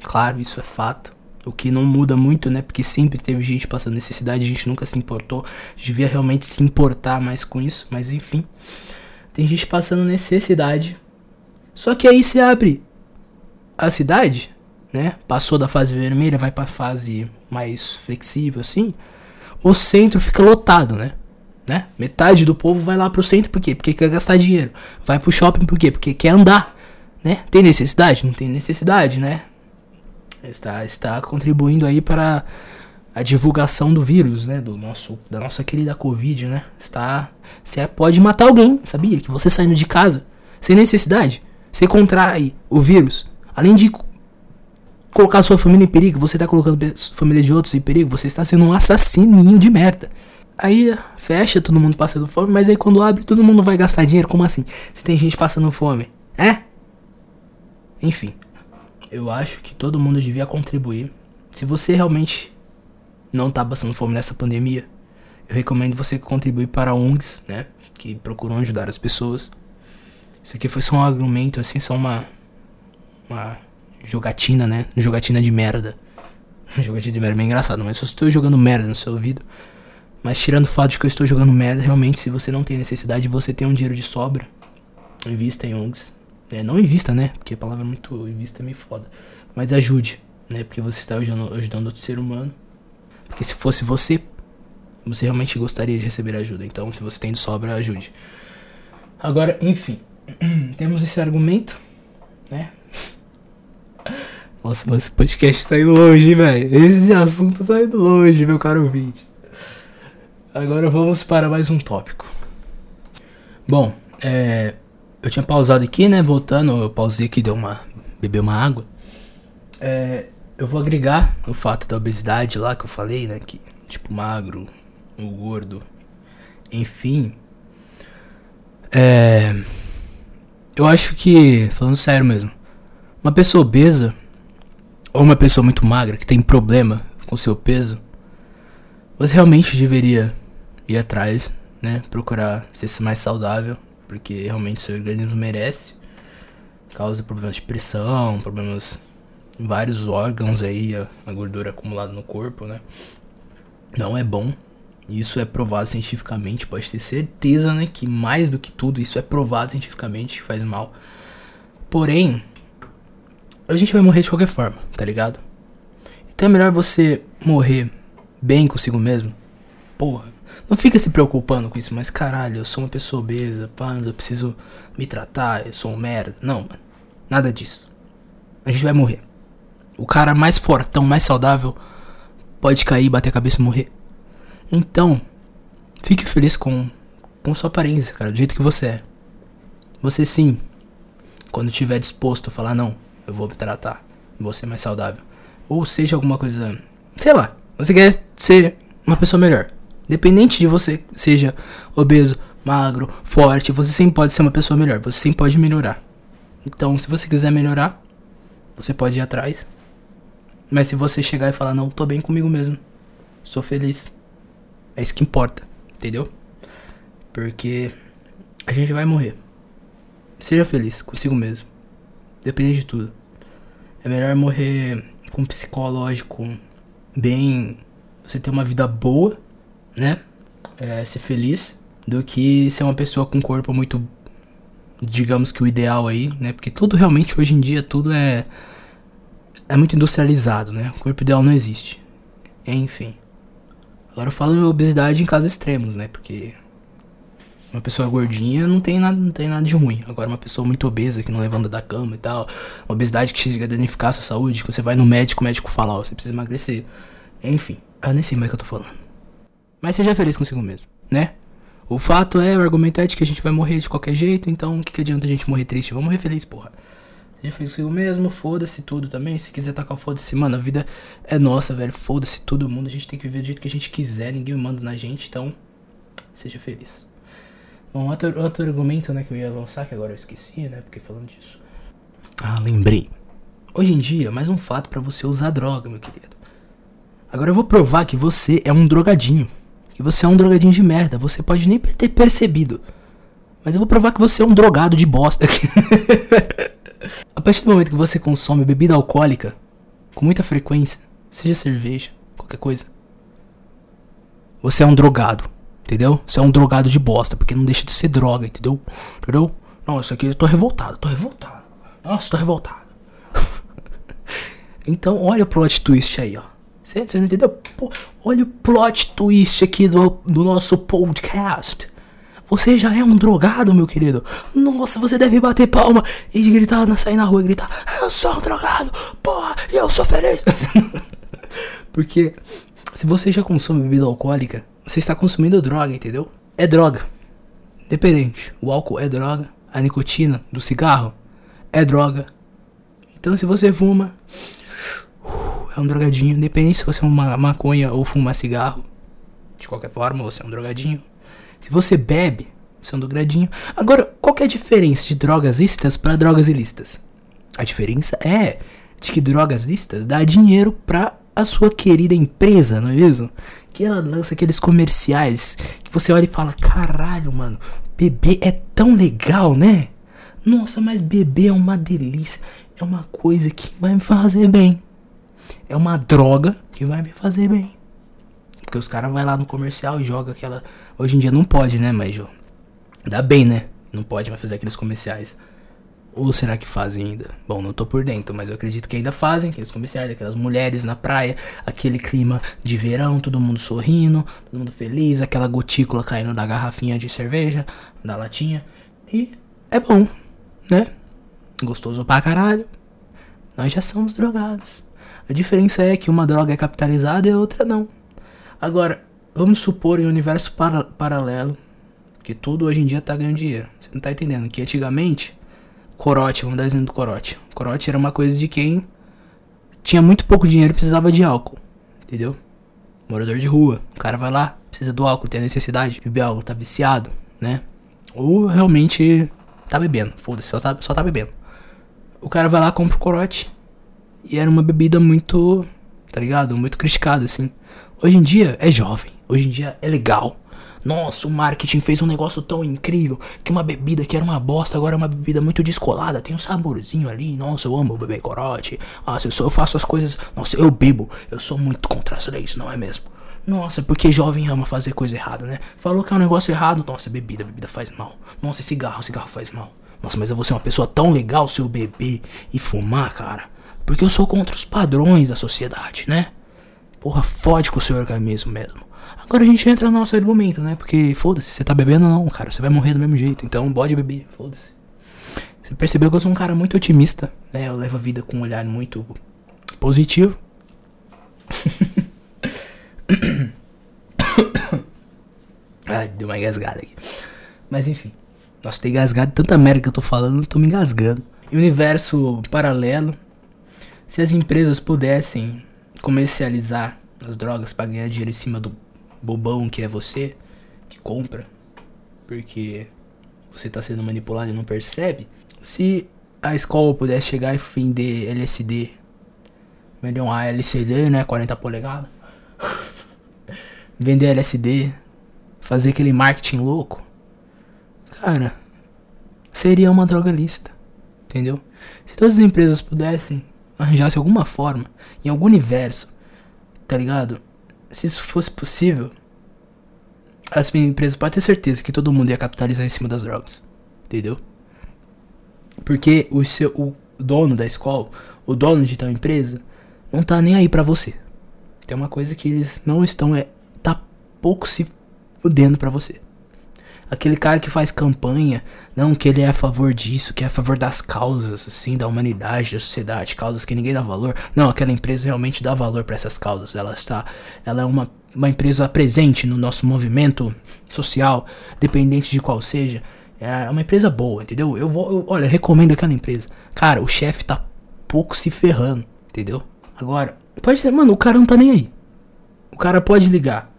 claro, isso é fato. O que não muda muito, né? Porque sempre teve gente passando necessidade, a gente nunca se importou. A gente devia realmente se importar mais com isso, mas enfim. Tem gente passando necessidade. Só que aí se abre a cidade, né? Passou da fase vermelha, vai pra fase mais flexível assim. O centro fica lotado, né? Né? Metade do povo vai lá pro centro por quê? Porque quer gastar dinheiro. Vai pro shopping por quê? Porque quer andar, né? Tem necessidade? Não tem necessidade, né? está, está contribuindo aí para a divulgação do vírus, né, do nosso, da nossa querida Covid, né? Está, você pode matar alguém, sabia? Que você saindo de casa, sem necessidade. Você contrai o vírus. Além de colocar sua família em perigo, você tá colocando a família de outros em perigo, você está sendo um assassininho de merda. Aí fecha, todo mundo passando fome, mas aí quando abre, todo mundo vai gastar dinheiro. Como assim? Se tem gente passando fome, é? Enfim, eu acho que todo mundo devia contribuir. Se você realmente não tá passando fome nessa pandemia, eu recomendo você contribuir para ONGs, né? Que procuram ajudar as pessoas. Isso aqui foi só um argumento, assim, só uma. Uma jogatina, né? Jogatina de merda. jogatina de merda é engraçado, mas eu estou jogando merda no seu ouvido. Mas tirando o fato de que eu estou jogando merda, realmente, se você não tem necessidade, você tem um dinheiro de sobra, invista em ONGs. É, não invista, né? Porque a palavra muito invista é meio foda. Mas ajude, né? Porque você está ajudando, ajudando outro ser humano. Porque se fosse você, você realmente gostaria de receber ajuda. Então, se você tem de sobra, ajude. Agora, enfim, temos esse argumento, né? Nossa, mas esse podcast tá indo longe, velho. Esse assunto tá indo longe, meu caro ouvinte. Agora vamos para mais um tópico. Bom, é, eu tinha pausado aqui, né? Voltando, eu pausei aqui, deu uma. beber uma água. É, eu vou agregar o fato da obesidade lá que eu falei, né? Que, tipo, magro, o gordo, enfim. É. Eu acho que, falando sério mesmo, uma pessoa obesa, ou uma pessoa muito magra que tem problema com seu peso, você realmente deveria ir atrás, né? Procurar ser mais saudável, porque realmente seu organismo merece. Causa problemas de pressão, problemas em vários órgãos aí, a, a gordura acumulada no corpo, né? Não é bom. Isso é provado cientificamente, pode ter certeza, né, que mais do que tudo isso é provado cientificamente que faz mal. Porém, a gente vai morrer de qualquer forma, tá ligado? Então é melhor você morrer bem consigo mesmo. Porra, não fica se preocupando com isso, mas caralho, eu sou uma pessoa obesa, pá, eu preciso me tratar, eu sou um merda. Não, mano. Nada disso. A gente vai morrer. O cara mais fortão, mais saudável, pode cair, bater a cabeça e morrer. Então, fique feliz com, com sua aparência, cara, do jeito que você é. Você sim, quando estiver disposto a falar, não, eu vou me tratar, vou ser mais saudável. Ou seja, alguma coisa. Sei lá, você quer ser uma pessoa melhor. Independente de você seja obeso, magro, forte, você sempre pode ser uma pessoa melhor. Você sempre pode melhorar. Então, se você quiser melhorar, você pode ir atrás. Mas se você chegar e falar, não, tô bem comigo mesmo, sou feliz, é isso que importa, entendeu? Porque a gente vai morrer. Seja feliz consigo mesmo. Depende de tudo. É melhor morrer com psicológico bem. Você ter uma vida boa né? É, ser feliz do que ser uma pessoa com um corpo muito digamos que o ideal aí, né? Porque tudo realmente hoje em dia tudo é é muito industrializado, né? O corpo ideal não existe. Enfim. Agora eu falo em obesidade em casos extremos, né? Porque uma pessoa gordinha não tem nada, não tem nada de ruim. Agora uma pessoa muito obesa que não levanta da cama e tal, uma obesidade que chega a danificar a sua saúde, que você vai no médico, o médico fala, ó, você precisa emagrecer. Enfim, eu nem sei mais o que eu tô falando. Mas seja feliz consigo mesmo, né? O fato é, o argumento é de que a gente vai morrer de qualquer jeito, então o que, que adianta a gente morrer triste? Vamos morrer feliz, porra. Seja feliz consigo mesmo, foda-se tudo também. Se quiser tacar foda-se, mano, a vida é nossa, velho. Foda-se todo mundo. A gente tem que viver do jeito que a gente quiser, ninguém manda na gente, então seja feliz. Bom, outro, outro argumento, né, que eu ia lançar, que agora eu esqueci, né, porque falando disso. Ah, lembrei. Hoje em dia, mais um fato para você usar droga, meu querido. Agora eu vou provar que você é um drogadinho. E você é um drogadinho de merda. Você pode nem ter percebido. Mas eu vou provar que você é um drogado de bosta. a partir do momento que você consome bebida alcoólica com muita frequência, seja cerveja, qualquer coisa, você é um drogado. Entendeu? Você é um drogado de bosta, porque não deixa de ser droga, entendeu? Entendeu? Nossa, aqui eu tô revoltado, tô revoltado. Nossa, tô revoltado. então, olha o plot twist aí, ó. Você, você entendeu? Pô, olha o plot twist aqui do, do nosso podcast. Você já é um drogado, meu querido. Nossa, você deve bater palma e gritar, sair na rua e gritar: Eu sou um drogado, porra, eu sou feliz. Porque se você já consome bebida alcoólica, você está consumindo droga, entendeu? É droga. Dependente. O álcool é droga, a nicotina do cigarro é droga. Então se você fuma, é um drogadinho. Independente se você fuma maconha ou fuma cigarro. De qualquer forma, você é um drogadinho. Se você bebe, você é um drogadinho. Agora, qual é a diferença de drogas lícitas para drogas ilícitas? A diferença é de que drogas lícitas dá dinheiro pra a sua querida empresa, não é mesmo? Que ela lança aqueles comerciais que você olha e fala: caralho, mano, beber é tão legal, né? Nossa, mas beber é uma delícia. É uma coisa que vai me fazer bem. É uma droga que vai me fazer bem. Porque os caras vão lá no comercial e joga aquela. Hoje em dia não pode, né, mas? Dá bem, né? Não pode mais fazer aqueles comerciais. Ou será que fazem ainda? Bom, não tô por dentro, mas eu acredito que ainda fazem, aqueles comerciais, aquelas mulheres na praia, aquele clima de verão, todo mundo sorrindo, todo mundo feliz, aquela gotícula caindo da garrafinha de cerveja, da latinha. E é bom, né? Gostoso pra caralho. Nós já somos drogados. A diferença é que uma droga é capitalizada e a outra não. Agora, vamos supor em um universo para paralelo que tudo hoje em dia tá ganhando dinheiro. Você não tá entendendo que antigamente corote, vamos dar exemplo do corote. Corote era uma coisa de quem tinha muito pouco dinheiro e precisava de álcool. Entendeu? Morador de rua. O cara vai lá, precisa do álcool, tem a necessidade de beber álcool, tá viciado, né? Ou realmente tá bebendo. Foda-se, só tá, só tá bebendo. O cara vai lá, compra o corote. E era uma bebida muito, tá ligado? Muito criticada, assim. Hoje em dia é jovem. Hoje em dia é legal. Nossa, o marketing fez um negócio tão incrível que uma bebida que era uma bosta agora é uma bebida muito descolada, tem um saborzinho ali. Nossa, eu amo beber corote. Nossa, eu, sou, eu faço as coisas. Nossa, eu bebo. Eu sou muito contra as leis, não é mesmo? Nossa, porque jovem ama fazer coisa errada, né? Falou que é um negócio errado. Nossa, bebida, bebida faz mal. Nossa, cigarro, cigarro faz mal. Nossa, mas eu vou ser uma pessoa tão legal se eu beber e fumar, cara. Porque eu sou contra os padrões da sociedade, né? Porra, fode com o seu organismo mesmo. Agora a gente entra no nosso argumento, né? Porque foda-se, você tá bebendo ou não, cara. Você vai morrer do mesmo jeito. Então pode beber, foda-se. Você percebeu que eu sou um cara muito otimista, né? Eu levo a vida com um olhar muito positivo. Ai, deu uma engasgada aqui. Mas enfim. Nossa, tem engasgado tanta merda que eu tô falando, eu tô me engasgando. Universo paralelo. Se as empresas pudessem comercializar as drogas para ganhar dinheiro em cima do bobão que é você, que compra, porque você tá sendo manipulado e não percebe. Se a escola pudesse chegar e vender LSD, vender um LCD, né, 40 polegadas, vender LSD, fazer aquele marketing louco, cara, seria uma droga lista, entendeu? Se todas as empresas pudessem arranjar alguma forma, em algum universo, tá ligado? Se isso fosse possível, as empresas podem ter certeza que todo mundo ia capitalizar em cima das drogas. Entendeu? Porque o seu o dono da escola, o dono de tal empresa, não tá nem aí pra você. Tem uma coisa que eles não estão é tá pouco se fudendo pra você. Aquele cara que faz campanha, não que ele é a favor disso, que é a favor das causas, assim, da humanidade, da sociedade, causas que ninguém dá valor. Não, aquela empresa realmente dá valor para essas causas. Ela está, ela é uma, uma empresa presente no nosso movimento social, dependente de qual seja. É uma empresa boa, entendeu? Eu vou, eu, olha, recomendo aquela empresa. Cara, o chefe tá pouco se ferrando, entendeu? Agora, pode ser, mano, o cara não tá nem aí. O cara pode ligar,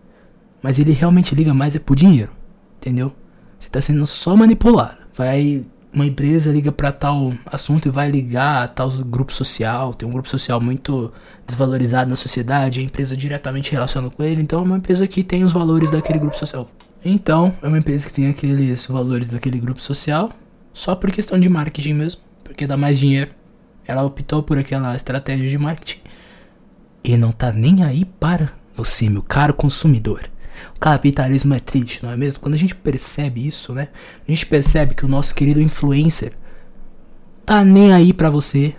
mas ele realmente liga mais é por dinheiro, entendeu? Você tá sendo só manipulado. Vai. Uma empresa liga para tal assunto e vai ligar a tal grupo social. Tem um grupo social muito desvalorizado na sociedade. A empresa diretamente relaciona com ele. Então é uma empresa que tem os valores daquele grupo social. Então, é uma empresa que tem aqueles valores daquele grupo social. Só por questão de marketing mesmo. Porque dá mais dinheiro. Ela optou por aquela estratégia de marketing. E não tá nem aí para você, meu caro consumidor. O capitalismo é triste, não é mesmo? Quando a gente percebe isso, né? A gente percebe que o nosso querido influencer tá nem aí pra você.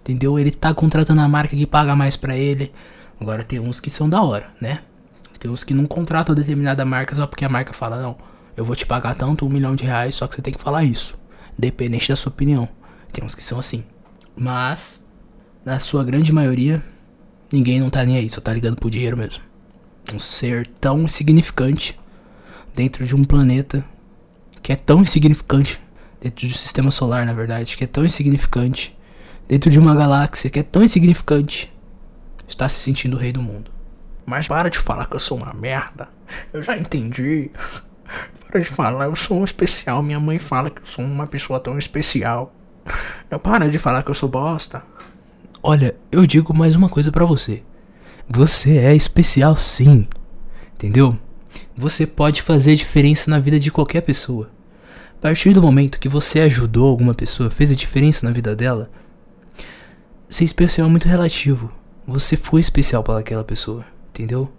Entendeu? Ele tá contratando a marca que paga mais pra ele. Agora tem uns que são da hora, né? Tem uns que não contratam determinada marca só porque a marca fala, não, eu vou te pagar tanto, um milhão de reais, só que você tem que falar isso. Independente da sua opinião. Tem uns que são assim. Mas, na sua grande maioria, ninguém não tá nem aí, só tá ligando pro dinheiro mesmo um ser tão insignificante dentro de um planeta que é tão insignificante dentro do sistema solar, na verdade, que é tão insignificante, dentro de uma galáxia que é tão insignificante, está se sentindo o rei do mundo. Mas para de falar que eu sou uma merda. Eu já entendi. Para de falar, eu sou um especial. Minha mãe fala que eu sou uma pessoa tão especial. Não para de falar que eu sou bosta. Olha, eu digo mais uma coisa para você. Você é especial sim. Entendeu? Você pode fazer diferença na vida de qualquer pessoa. A partir do momento que você ajudou alguma pessoa, fez a diferença na vida dela, ser especial é muito relativo. Você foi especial para aquela pessoa, entendeu?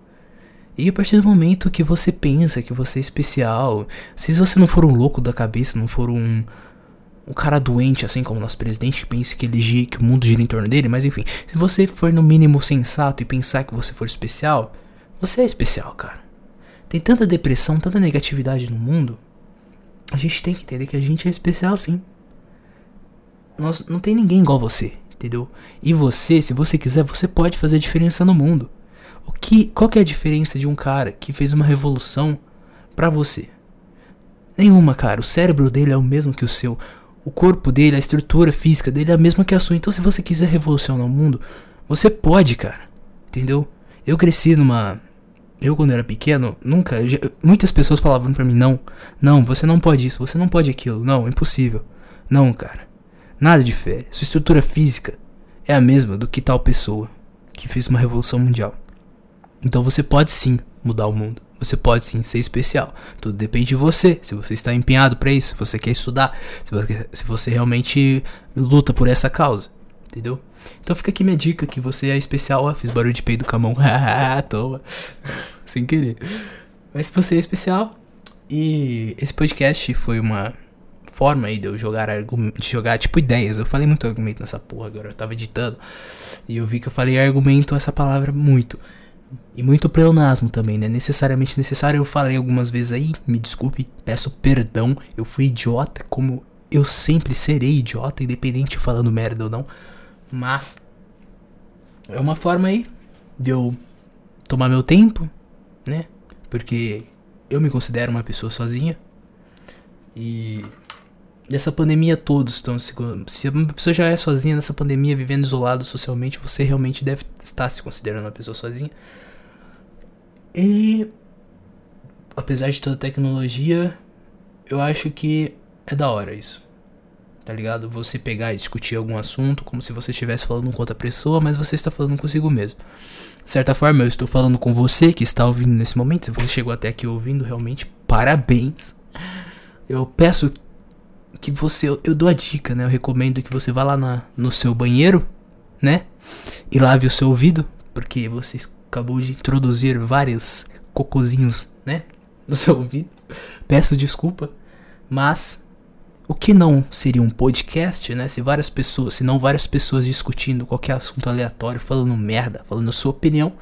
E a partir do momento que você pensa que você é especial, se você não for um louco da cabeça, não for um, um cara doente, assim como o nosso presidente, que pensa que, ele, que o mundo gira em torno dele, mas enfim, se você for no mínimo sensato e pensar que você for especial, você é especial, cara. Tem tanta depressão, tanta negatividade no mundo a gente tem que entender que a gente é especial sim. Nós, não tem ninguém igual você, entendeu? E você, se você quiser, você pode fazer diferença no mundo. O que, qual que é a diferença de um cara que fez uma revolução para você? Nenhuma, cara. O cérebro dele é o mesmo que o seu. O corpo dele, a estrutura física dele é a mesma que a sua. Então, se você quiser revolucionar o mundo, você pode, cara. Entendeu? Eu cresci numa eu quando era pequeno, nunca, muitas pessoas falavam para mim, não, não, você não pode isso, você não pode aquilo, não, impossível. Não, cara. Nada difere. Sua estrutura física é a mesma do que tal pessoa que fez uma revolução mundial. Então você pode sim mudar o mundo. Você pode sim ser especial. Tudo depende de você. Se você está empenhado para isso, se você quer estudar, se você, se você realmente luta por essa causa. Entendeu? Então fica aqui minha dica que você é especial. Ó, fiz barulho de peido com a mão. Toma. Sem querer. Mas se você é especial. E esse podcast foi uma forma aí de eu jogar de jogar tipo ideias. Eu falei muito argumento nessa porra agora. Eu tava editando. E eu vi que eu falei argumento essa palavra muito. E muito pleonasmo também, né? Necessariamente necessário. Eu falei algumas vezes aí. Me desculpe. Peço perdão. Eu fui idiota. Como eu sempre serei idiota. Independente falando merda ou não. Mas é uma forma aí de eu tomar meu tempo, né? Porque eu me considero uma pessoa sozinha. E nessa pandemia todos estão se se uma pessoa já é sozinha nessa pandemia vivendo isolado socialmente, você realmente deve estar se considerando uma pessoa sozinha. E apesar de toda a tecnologia, eu acho que é da hora isso tá ligado? Você pegar e discutir algum assunto como se você estivesse falando com outra pessoa, mas você está falando consigo mesmo. De certa forma, eu estou falando com você que está ouvindo nesse momento. Se você chegou até aqui ouvindo, realmente, parabéns. Eu peço que você. Eu, eu dou a dica, né? Eu recomendo que você vá lá na, no seu banheiro, né? E lave o seu ouvido, porque você acabou de introduzir vários cocozinhos, né? No seu ouvido. Peço desculpa, mas o que não seria um podcast, né? Se várias pessoas, se não várias pessoas discutindo qualquer assunto aleatório, falando merda, falando a sua opinião.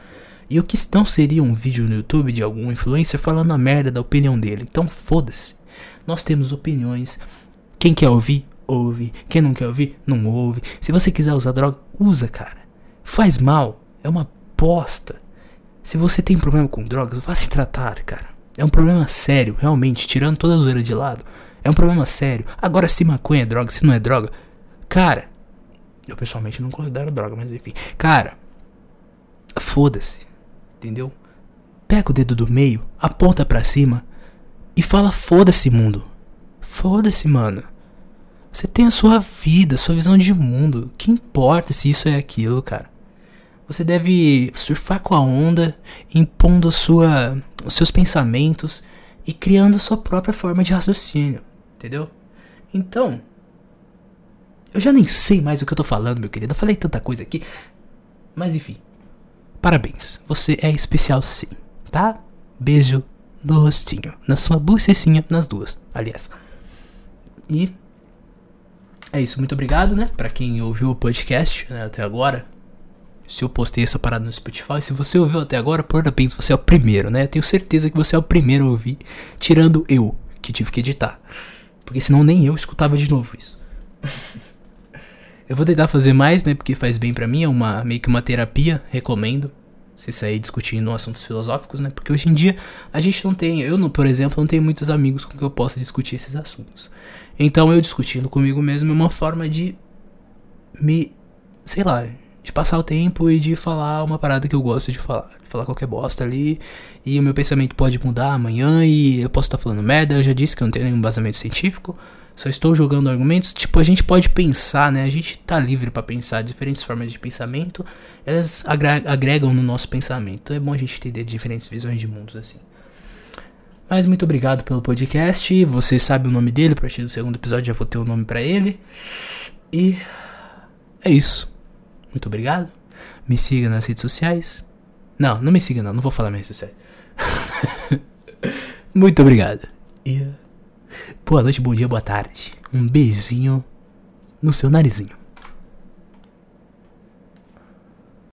E o que não seria um vídeo no YouTube de algum influencer falando a merda da opinião dele. Então foda-se. Nós temos opiniões. Quem quer ouvir, ouve. Quem não quer ouvir, não ouve. Se você quiser usar droga, usa, cara. Faz mal. É uma bosta. Se você tem problema com drogas, vá se tratar, cara. É um problema sério, realmente, tirando toda a zoeira de lado. É um problema sério. Agora, se maconha é droga, se não é droga. Cara, eu pessoalmente não considero droga, mas enfim. Cara, foda-se. Entendeu? Pega o dedo do meio, aponta para cima e fala: foda-se, mundo. Foda-se, mano. Você tem a sua vida, a sua visão de mundo. Que importa se isso é aquilo, cara? Você deve surfar com a onda, impondo sua, os seus pensamentos e criando a sua própria forma de raciocínio. Entendeu? Então. Eu já nem sei mais o que eu tô falando, meu querido. Eu falei tanta coisa aqui. Mas enfim. Parabéns. Você é especial sim, tá? Beijo no rostinho. Na sua bochecinha, nas duas, aliás. E. É isso, muito obrigado, né? Pra quem ouviu o podcast né, até agora. Se eu postei essa parada no Spotify, se você ouviu até agora, parabéns, você é o primeiro, né? Tenho certeza que você é o primeiro a ouvir, tirando eu, que tive que editar. Porque senão nem eu escutava de novo isso. eu vou tentar fazer mais, né? Porque faz bem pra mim, é uma, meio que uma terapia, recomendo. Você sair discutindo assuntos filosóficos, né? Porque hoje em dia a gente não tem, eu, por exemplo, não tenho muitos amigos com que eu possa discutir esses assuntos. Então eu discutindo comigo mesmo é uma forma de me, sei lá, de passar o tempo e de falar uma parada que eu gosto de falar. Falar qualquer bosta ali. E o meu pensamento pode mudar amanhã e eu posso estar falando merda. Eu já disse que eu não tenho nenhum embasamento científico. Só estou jogando argumentos. Tipo, a gente pode pensar, né? A gente tá livre para pensar. Diferentes formas de pensamento, elas agregam no nosso pensamento. Então é bom a gente entender diferentes visões de mundos assim. Mas muito obrigado pelo podcast. Você sabe o nome dele. A partir do segundo episódio já vou ter o um nome para ele. E é isso. Muito obrigado. Me siga nas redes sociais. Não, não me siga não, não vou falar minhas redes sociais. Muito obrigado. E boa noite, bom dia, boa tarde. Um beijinho no seu narizinho.